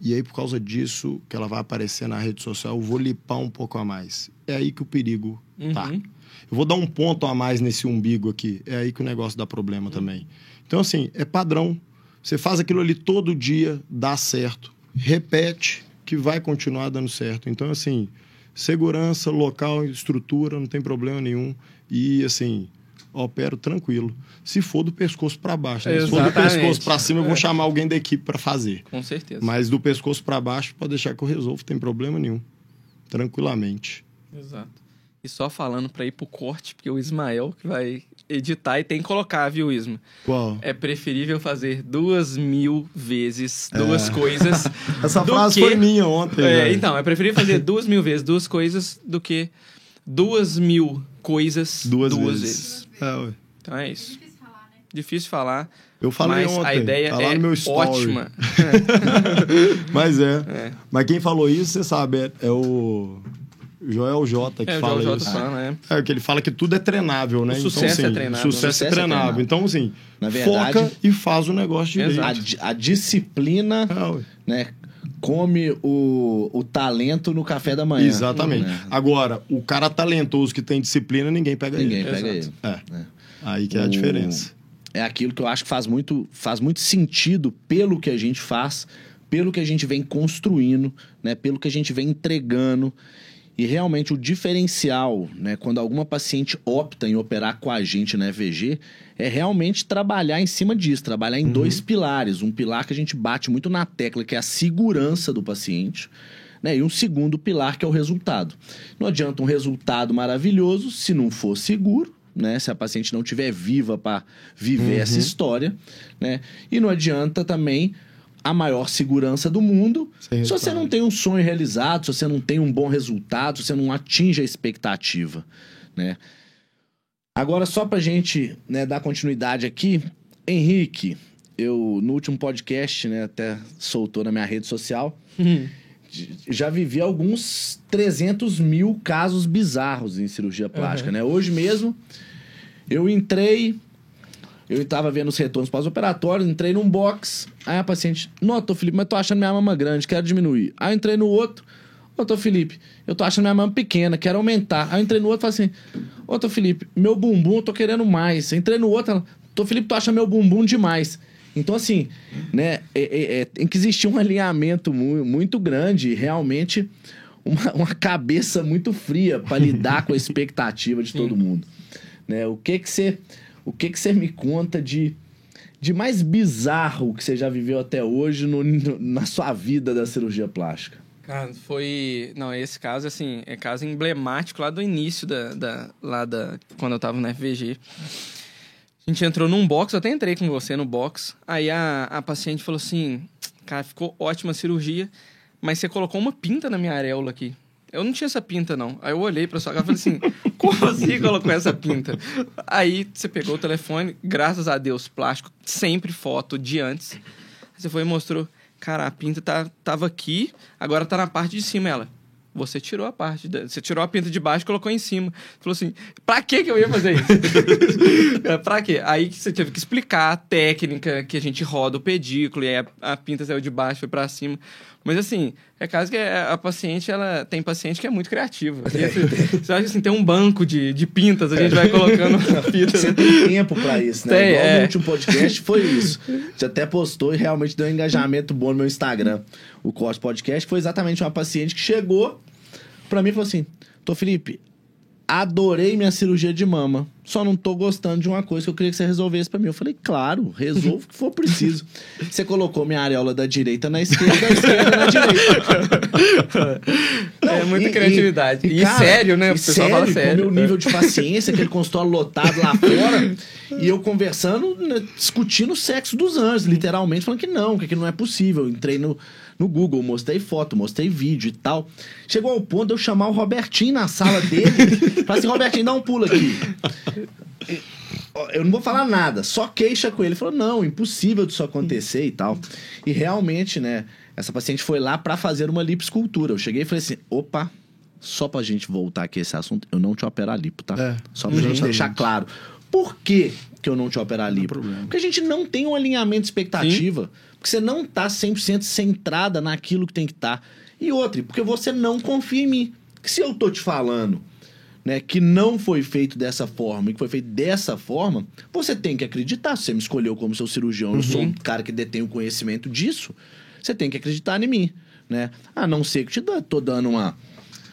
e aí por causa disso que ela vai aparecer na rede social, eu vou lipar um pouco a mais. É aí que o perigo tá. uhum. tá. Eu vou dar um ponto a mais nesse umbigo aqui. É aí que o negócio dá problema uhum. também. Então assim, é padrão. Você faz aquilo ali todo dia, dá certo. Repete que vai continuar dando certo. Então assim, Segurança, local, estrutura, não tem problema nenhum. E, assim, opero tranquilo. Se for do pescoço para baixo. Né? Se for do pescoço para cima, eu vou é. chamar alguém da equipe para fazer. Com certeza. Mas do pescoço para baixo, pode deixar que eu resolvo, não tem problema nenhum. Tranquilamente. Exato. E só falando para ir pro corte, porque o Ismael que vai editar e tem que colocar, viu, Isma? Qual? É preferível fazer duas mil vezes duas é. coisas. Essa frase que... foi minha ontem. É, então, é preferível fazer duas mil vezes duas coisas do que duas mil coisas duas, duas vezes. vezes. É, então é isso. Difícil falar, né? Difícil falar. Eu falei mas ontem. a ideia tá é ótima. mas é. é. Mas quem falou isso, você sabe, é, é o Joel J que é, fala Joel J isso. né? É, que ele fala que tudo é treinável, né? O sucesso então, assim, é treinável. Sucesso, sucesso é, treinável. é treinável. Então, assim, Na verdade, foca e faz o negócio direito. A, a disciplina, é, né? Come o, o talento no café da manhã. Exatamente. Né? Agora, o cara talentoso que tem disciplina, ninguém pega ninguém ele. Ninguém pega Exato. ele. É. é. Aí que é a diferença. É aquilo que eu acho que faz muito, faz muito sentido pelo que a gente faz, pelo que a gente vem construindo, né? Pelo que a gente vem entregando. E realmente o diferencial, né, quando alguma paciente opta em operar com a gente na EVG, é realmente trabalhar em cima disso, trabalhar em uhum. dois pilares. Um pilar que a gente bate muito na tecla, que é a segurança do paciente, né, e um segundo pilar que é o resultado. Não adianta um resultado maravilhoso se não for seguro, né? Se a paciente não estiver viva para viver uhum. essa história, né? E não adianta também a maior segurança do mundo. Se você não tem um sonho realizado, se você não tem um bom resultado, se você não atinge a expectativa, né? Agora, só pra gente né, dar continuidade aqui, Henrique, eu no último podcast, né, até soltou na minha rede social, uhum. já vivi alguns 300 mil casos bizarros em cirurgia plástica, uhum. né? Hoje mesmo, Eu entrei, eu estava vendo os retornos pós-operatórios, entrei num box, aí a paciente, nota, Felipe, mas tô achando minha mama grande, quero diminuir. Aí eu entrei no outro, ô, Felipe, eu tô achando minha mama pequena, quero aumentar. Aí eu entrei no outro e falei assim, ô, Felipe, meu bumbum eu tô querendo mais. entrei no outro, ela, tô, Felipe, tô achando meu bumbum demais. Então, assim, né, é, é, é, tem que existir um alinhamento muito, muito grande, realmente uma, uma cabeça muito fria para lidar com a expectativa de todo mundo. Né? O que que você o que que você me conta de, de mais bizarro que você já viveu até hoje no, no, na sua vida da cirurgia plástica? Cara, foi. Não, esse caso, assim, é caso emblemático lá do início da. da lá da. Quando eu tava na FVG. A gente entrou num box, eu até entrei com você no box. Aí a, a paciente falou assim: Cara, ficou ótima a cirurgia, mas você colocou uma pinta na minha areola aqui. Eu não tinha essa pinta, não. Aí eu olhei pra sua cara e falei assim: como assim colocou essa pinta? Aí você pegou o telefone, graças a Deus, plástico, sempre foto de antes. Você foi e mostrou: cara, a pinta tá, tava aqui, agora tá na parte de cima. Ela, você tirou a parte, de, você tirou a pinta de baixo e colocou em cima. Falou assim: pra que que eu ia fazer isso? Pra quê? Aí você teve que explicar a técnica que a gente roda o pedículo, e aí a, a pinta saiu de baixo, foi pra cima. Mas assim, é caso que a paciente, ela tem paciente que é muito criativa. Você acha assim, tem um banco de, de pintas, a gente vai colocando a fita. Você tem tempo pra isso, né? Tem, Igual é. no último podcast foi isso. Você até postou e realmente deu um engajamento bom no meu Instagram. O Corte Podcast foi exatamente uma paciente que chegou pra mim e falou assim: Tô Felipe, adorei minha cirurgia de mama. Só não tô gostando de uma coisa que eu queria que você resolvesse para mim. Eu falei, claro, resolvo o que for preciso. Você colocou minha areola da direita na esquerda, da esquerda na direita. Não, é muita e, criatividade. E, e, cara, sério, né? O pessoal sério, fala sério. Com o meu nível de paciência, aquele consultório lotado lá fora, e eu conversando, né, discutindo o sexo dos anjos, literalmente, falando que não, que aquilo não é possível. Eu entrei no no Google, mostrei foto, mostrei vídeo e tal. Chegou ao ponto de eu chamar o Robertinho na sala dele. Falei assim, Robertinho, dá um pulo aqui. Eu não vou falar nada, só queixa com ele. Ele falou, não, impossível disso acontecer e tal. E realmente, né, essa paciente foi lá para fazer uma liposcultura. Eu cheguei e falei assim, opa, só pra gente voltar aqui esse assunto, eu não te operar lipo, tá? É, só pra gente deixar claro. Por que, que eu não te operar lipo? Porque a gente não tem um alinhamento de expectativa. Sim. Porque você não tá 100% centrada naquilo que tem que estar. Tá. E outra, porque você não confia em mim. Que se eu tô te falando né, que não foi feito dessa forma e que foi feito dessa forma, você tem que acreditar. Você me escolheu como seu cirurgião, uhum. eu sou um uhum. cara que detém o conhecimento disso. Você tem que acreditar em mim, né? A não ser que eu te tô dando uma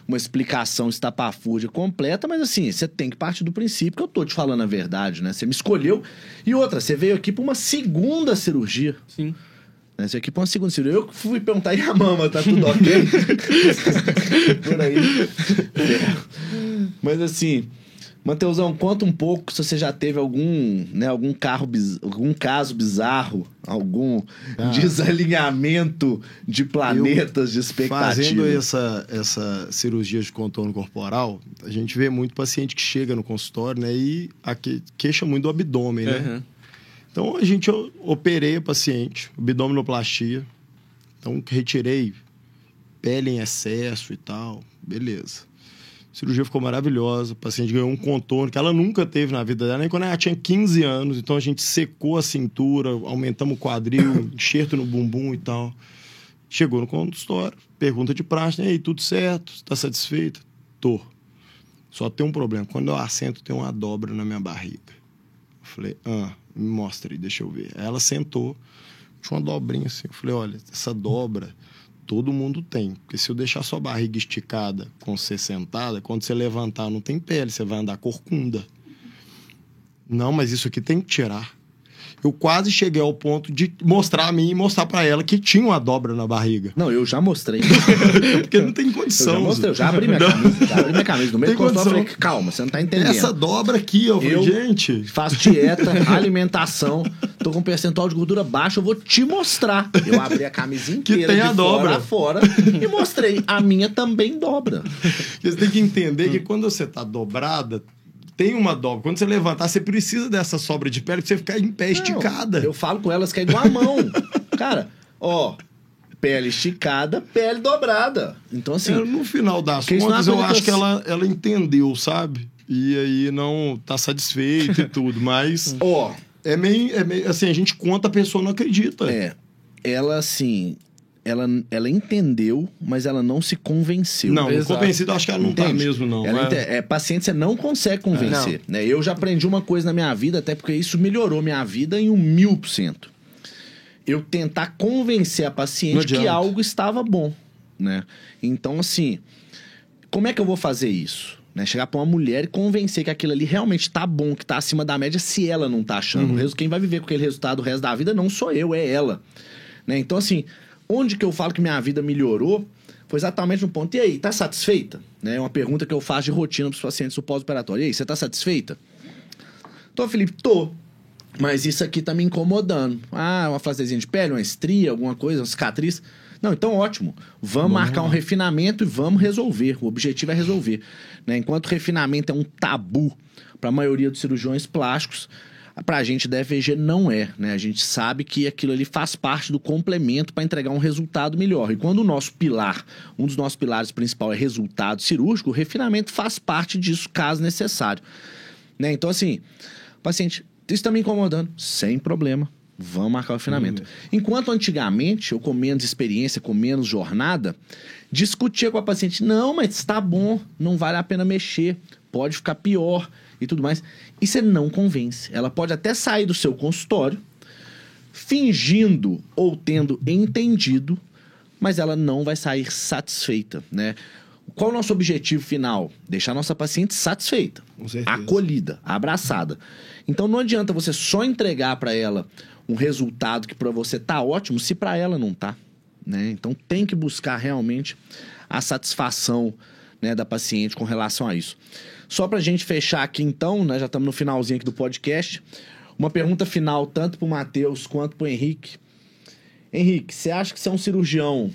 uma explicação estapafúrdia completa, mas assim, você tem que partir do princípio que eu tô te falando a verdade, né? Você me escolheu. E outra, você veio aqui para uma segunda cirurgia. Sim. Né? Você veio aqui para uma segunda cirurgia. Eu fui perguntar, e a mama, tá tudo ok? Por aí. Mas assim, Mateusão, conta um pouco se você já teve algum, né, algum carro, algum caso bizarro, algum ah. desalinhamento de planetas, Eu, de expectativa. Fazendo essa, essa cirurgia de contorno corporal, a gente vê muito paciente que chega no consultório, né, e aqui, queixa muito do abdômen, né? Uhum. Então a gente operei a paciente, abdominoplastia. Então retirei pele em excesso e tal, beleza. A cirurgia ficou maravilhosa. O paciente ganhou um contorno que ela nunca teve na vida dela, nem quando ela tinha 15 anos. Então a gente secou a cintura, aumentamos o quadril, enxerto no bumbum e tal. Chegou no consultório, pergunta de praxe, e aí, tudo certo? Está satisfeita? Tô. Só tem um problema. Quando eu assento, tem uma dobra na minha barriga. Eu falei, ah, me mostra aí, deixa eu ver. Aí ela sentou, tinha uma dobrinha assim. Eu falei, olha, essa dobra todo mundo tem. Porque se eu deixar sua barriga esticada com você sentada, quando você levantar não tem pele, você vai andar corcunda. Não, mas isso aqui tem que tirar eu quase cheguei ao ponto de mostrar a mim e mostrar para ela que tinha uma dobra na barriga. Não, eu já mostrei. Porque não tem condição. Eu já mostrei, eu já abri minha camisa. Já abri minha camisa. No meio do eu falei, calma, você não tá entendendo. Essa dobra aqui, eu falei, gente... faço dieta, alimentação, tô com um percentual de gordura baixo, eu vou te mostrar. Eu abri a camisa inteira que tem a dobra. fora e mostrei. A minha também dobra. Você tem que entender que quando você tá dobrada, tem uma dobra. Quando você levantar, você precisa dessa sobra de pele pra você ficar em pé Não, esticada. Eu falo com elas que é igual a mão. Cara, ó, pele esticada, pele dobrada. Então, assim. É, no final das contas, eu acho que ela, ela entendeu, sabe? e aí não tá satisfeito e tudo, mas Ó, é meio, é meio assim, a gente conta, a pessoa não acredita. é. Ela, assim, ela, ela entendeu, mas ela não se convenceu. Não, Exato. convencido, acho que ela não tá Entende? mesmo, não. Ela é. ente- é, paciente, você não consegue convencer. Né? Eu já aprendi uma coisa na minha vida, até porque isso melhorou minha vida em um mil por cento. Eu tentar convencer a Não paciente que algo estava bom. Né? Então, assim, como é que eu vou fazer isso? Né? Chegar pra uma mulher e convencer que aquilo ali realmente tá bom, que tá acima da média, se ela não tá achando. Uhum. O resto- Quem vai viver com aquele resultado o resto da vida não sou eu, é ela. Né? Então, assim, onde que eu falo que minha vida melhorou foi exatamente no ponto. E aí, tá satisfeita? Né? É uma pergunta que eu faço de rotina pros pacientes do pós-operatório. E aí, você tá satisfeita? Tô, Felipe, tô. Mas isso aqui tá me incomodando. Ah, uma flacidez de pele, uma estria, alguma coisa, uma cicatriz. Não, então ótimo. Vamos marcar um refinamento e vamos resolver. O objetivo é resolver. Né? Enquanto o refinamento é um tabu para a maioria dos cirurgiões plásticos, para a gente da FVG não é. Né? A gente sabe que aquilo ali faz parte do complemento para entregar um resultado melhor. E quando o nosso pilar, um dos nossos pilares principal é resultado cirúrgico, o refinamento faz parte disso, caso necessário. Né? Então, assim, paciente, isso está me incomodando, sem problema. Vamos marcar o refinamento. Enquanto antigamente, eu com menos experiência, com menos jornada, discutia com a paciente: não, mas está bom, não vale a pena mexer, pode ficar pior e tudo mais. E você não convence. Ela pode até sair do seu consultório, fingindo ou tendo entendido, mas ela não vai sair satisfeita, né? Qual o nosso objetivo final? Deixar a nossa paciente satisfeita, acolhida, abraçada. Então não adianta você só entregar para ela um resultado que para você tá ótimo, se para ela não tá, né? Então tem que buscar realmente a satisfação né, da paciente com relação a isso. Só para a gente fechar aqui então, né, já estamos no finalzinho aqui do podcast. Uma pergunta final tanto para o Matheus quanto para o Henrique. Henrique, você acha que você é um cirurgião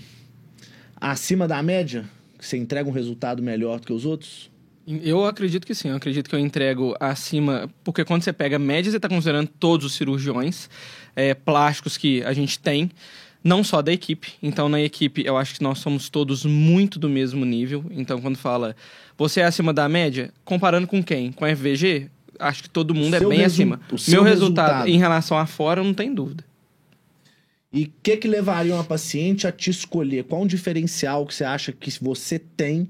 acima da média? Que você entrega um resultado melhor do que os outros? Eu acredito que sim, eu acredito que eu entrego acima, porque quando você pega média, você está considerando todos os cirurgiões é, plásticos que a gente tem, não só da equipe. Então, na equipe, eu acho que nós somos todos muito do mesmo nível. Então, quando fala você é acima da média, comparando com quem? Com a FVG? Acho que todo mundo é bem resu- acima. o Meu resultado, resultado. em relação a fora, não tem dúvida. E o que, que levaria uma paciente a te escolher? Qual um diferencial que você acha que você tem,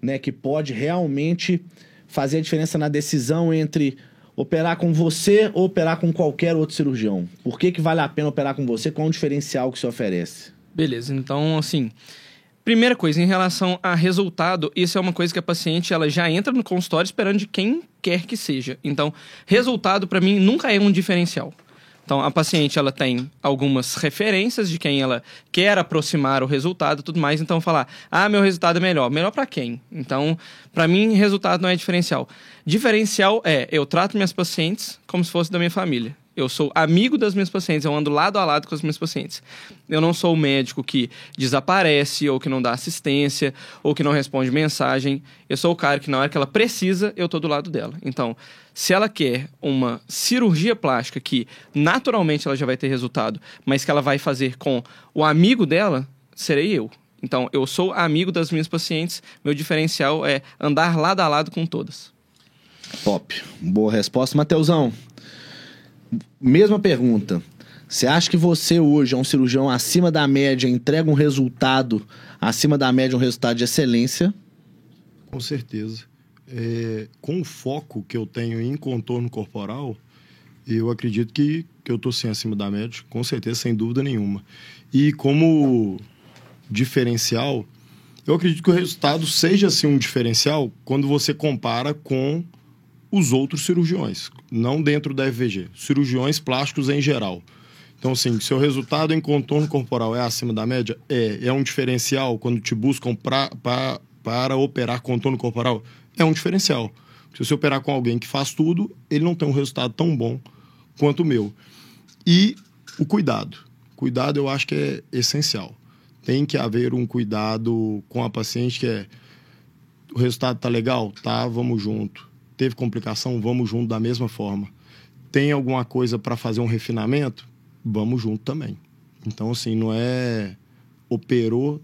né, que pode realmente fazer a diferença na decisão entre operar com você ou operar com qualquer outro cirurgião? Por que, que vale a pena operar com você? Qual é o diferencial que você oferece? Beleza, então assim, primeira coisa, em relação a resultado, isso é uma coisa que a paciente ela já entra no consultório esperando de quem quer que seja. Então, resultado para mim nunca é um diferencial. Então, a paciente ela tem algumas referências de quem ela quer aproximar o resultado tudo mais. Então, falar, ah, meu resultado é melhor. Melhor para quem? Então, para mim, resultado não é diferencial. Diferencial é eu trato minhas pacientes como se fosse da minha família. Eu sou amigo das minhas pacientes, eu ando lado a lado com as minhas pacientes. Eu não sou o médico que desaparece, ou que não dá assistência, ou que não responde mensagem. Eu sou o cara que, na hora que ela precisa, eu tô do lado dela. Então, se ela quer uma cirurgia plástica que naturalmente ela já vai ter resultado, mas que ela vai fazer com o amigo dela, serei eu. Então, eu sou amigo das minhas pacientes, meu diferencial é andar lado a lado com todas. Top. Boa resposta. Mateusão, mesma pergunta. Você acha que você hoje é um cirurgião acima da média, entrega um resultado acima da média, um resultado de excelência? Com certeza. É, com o foco que eu tenho em contorno corporal, eu acredito que, que eu estou sim acima da média, com certeza, sem dúvida nenhuma. E como diferencial, eu acredito que o resultado seja assim um diferencial quando você compara com os outros cirurgiões, não dentro da FVG, cirurgiões plásticos em geral. Então, assim, seu resultado em contorno corporal é acima da média? É. É um diferencial quando te buscam pra, pra, para operar contorno corporal? É um diferencial. Se você operar com alguém que faz tudo, ele não tem um resultado tão bom quanto o meu. E o cuidado. Cuidado eu acho que é essencial. Tem que haver um cuidado com a paciente que é o resultado tá legal? Tá, vamos junto. Teve complicação? Vamos junto da mesma forma. Tem alguma coisa para fazer um refinamento? Vamos junto também. Então, assim, não é operou,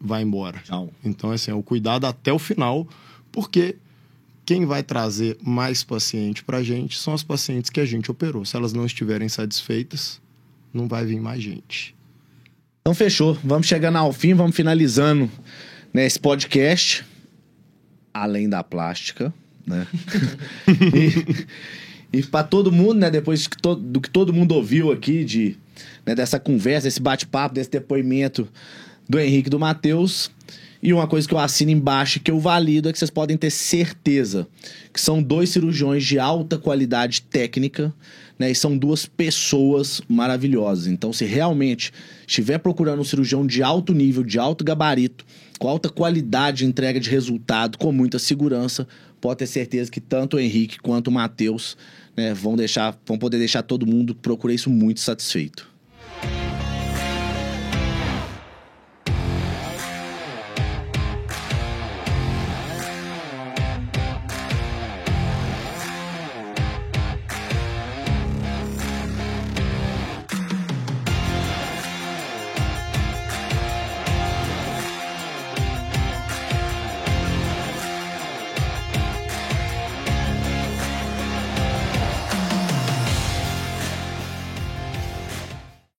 vai embora. Tchau. Então, assim, é o cuidado até o final, porque quem vai trazer mais paciente para a gente são as pacientes que a gente operou. Se elas não estiverem satisfeitas, não vai vir mais gente. Então fechou. Vamos chegando ao fim, vamos finalizando né, esse podcast. Além da plástica, né? e e para todo mundo, né, depois que to, do que todo mundo ouviu aqui, de, né, dessa conversa, desse bate-papo, desse depoimento do Henrique do Matheus, e uma coisa que eu assino embaixo que eu valido é que vocês podem ter certeza que são dois cirurgiões de alta qualidade técnica, né? E são duas pessoas maravilhosas. Então, se realmente estiver procurando um cirurgião de alto nível, de alto gabarito, com alta qualidade de entrega de resultado, com muita segurança, pode ter certeza que tanto o Henrique quanto o Matheus né, vão deixar, vão poder deixar todo mundo que procura isso muito satisfeito.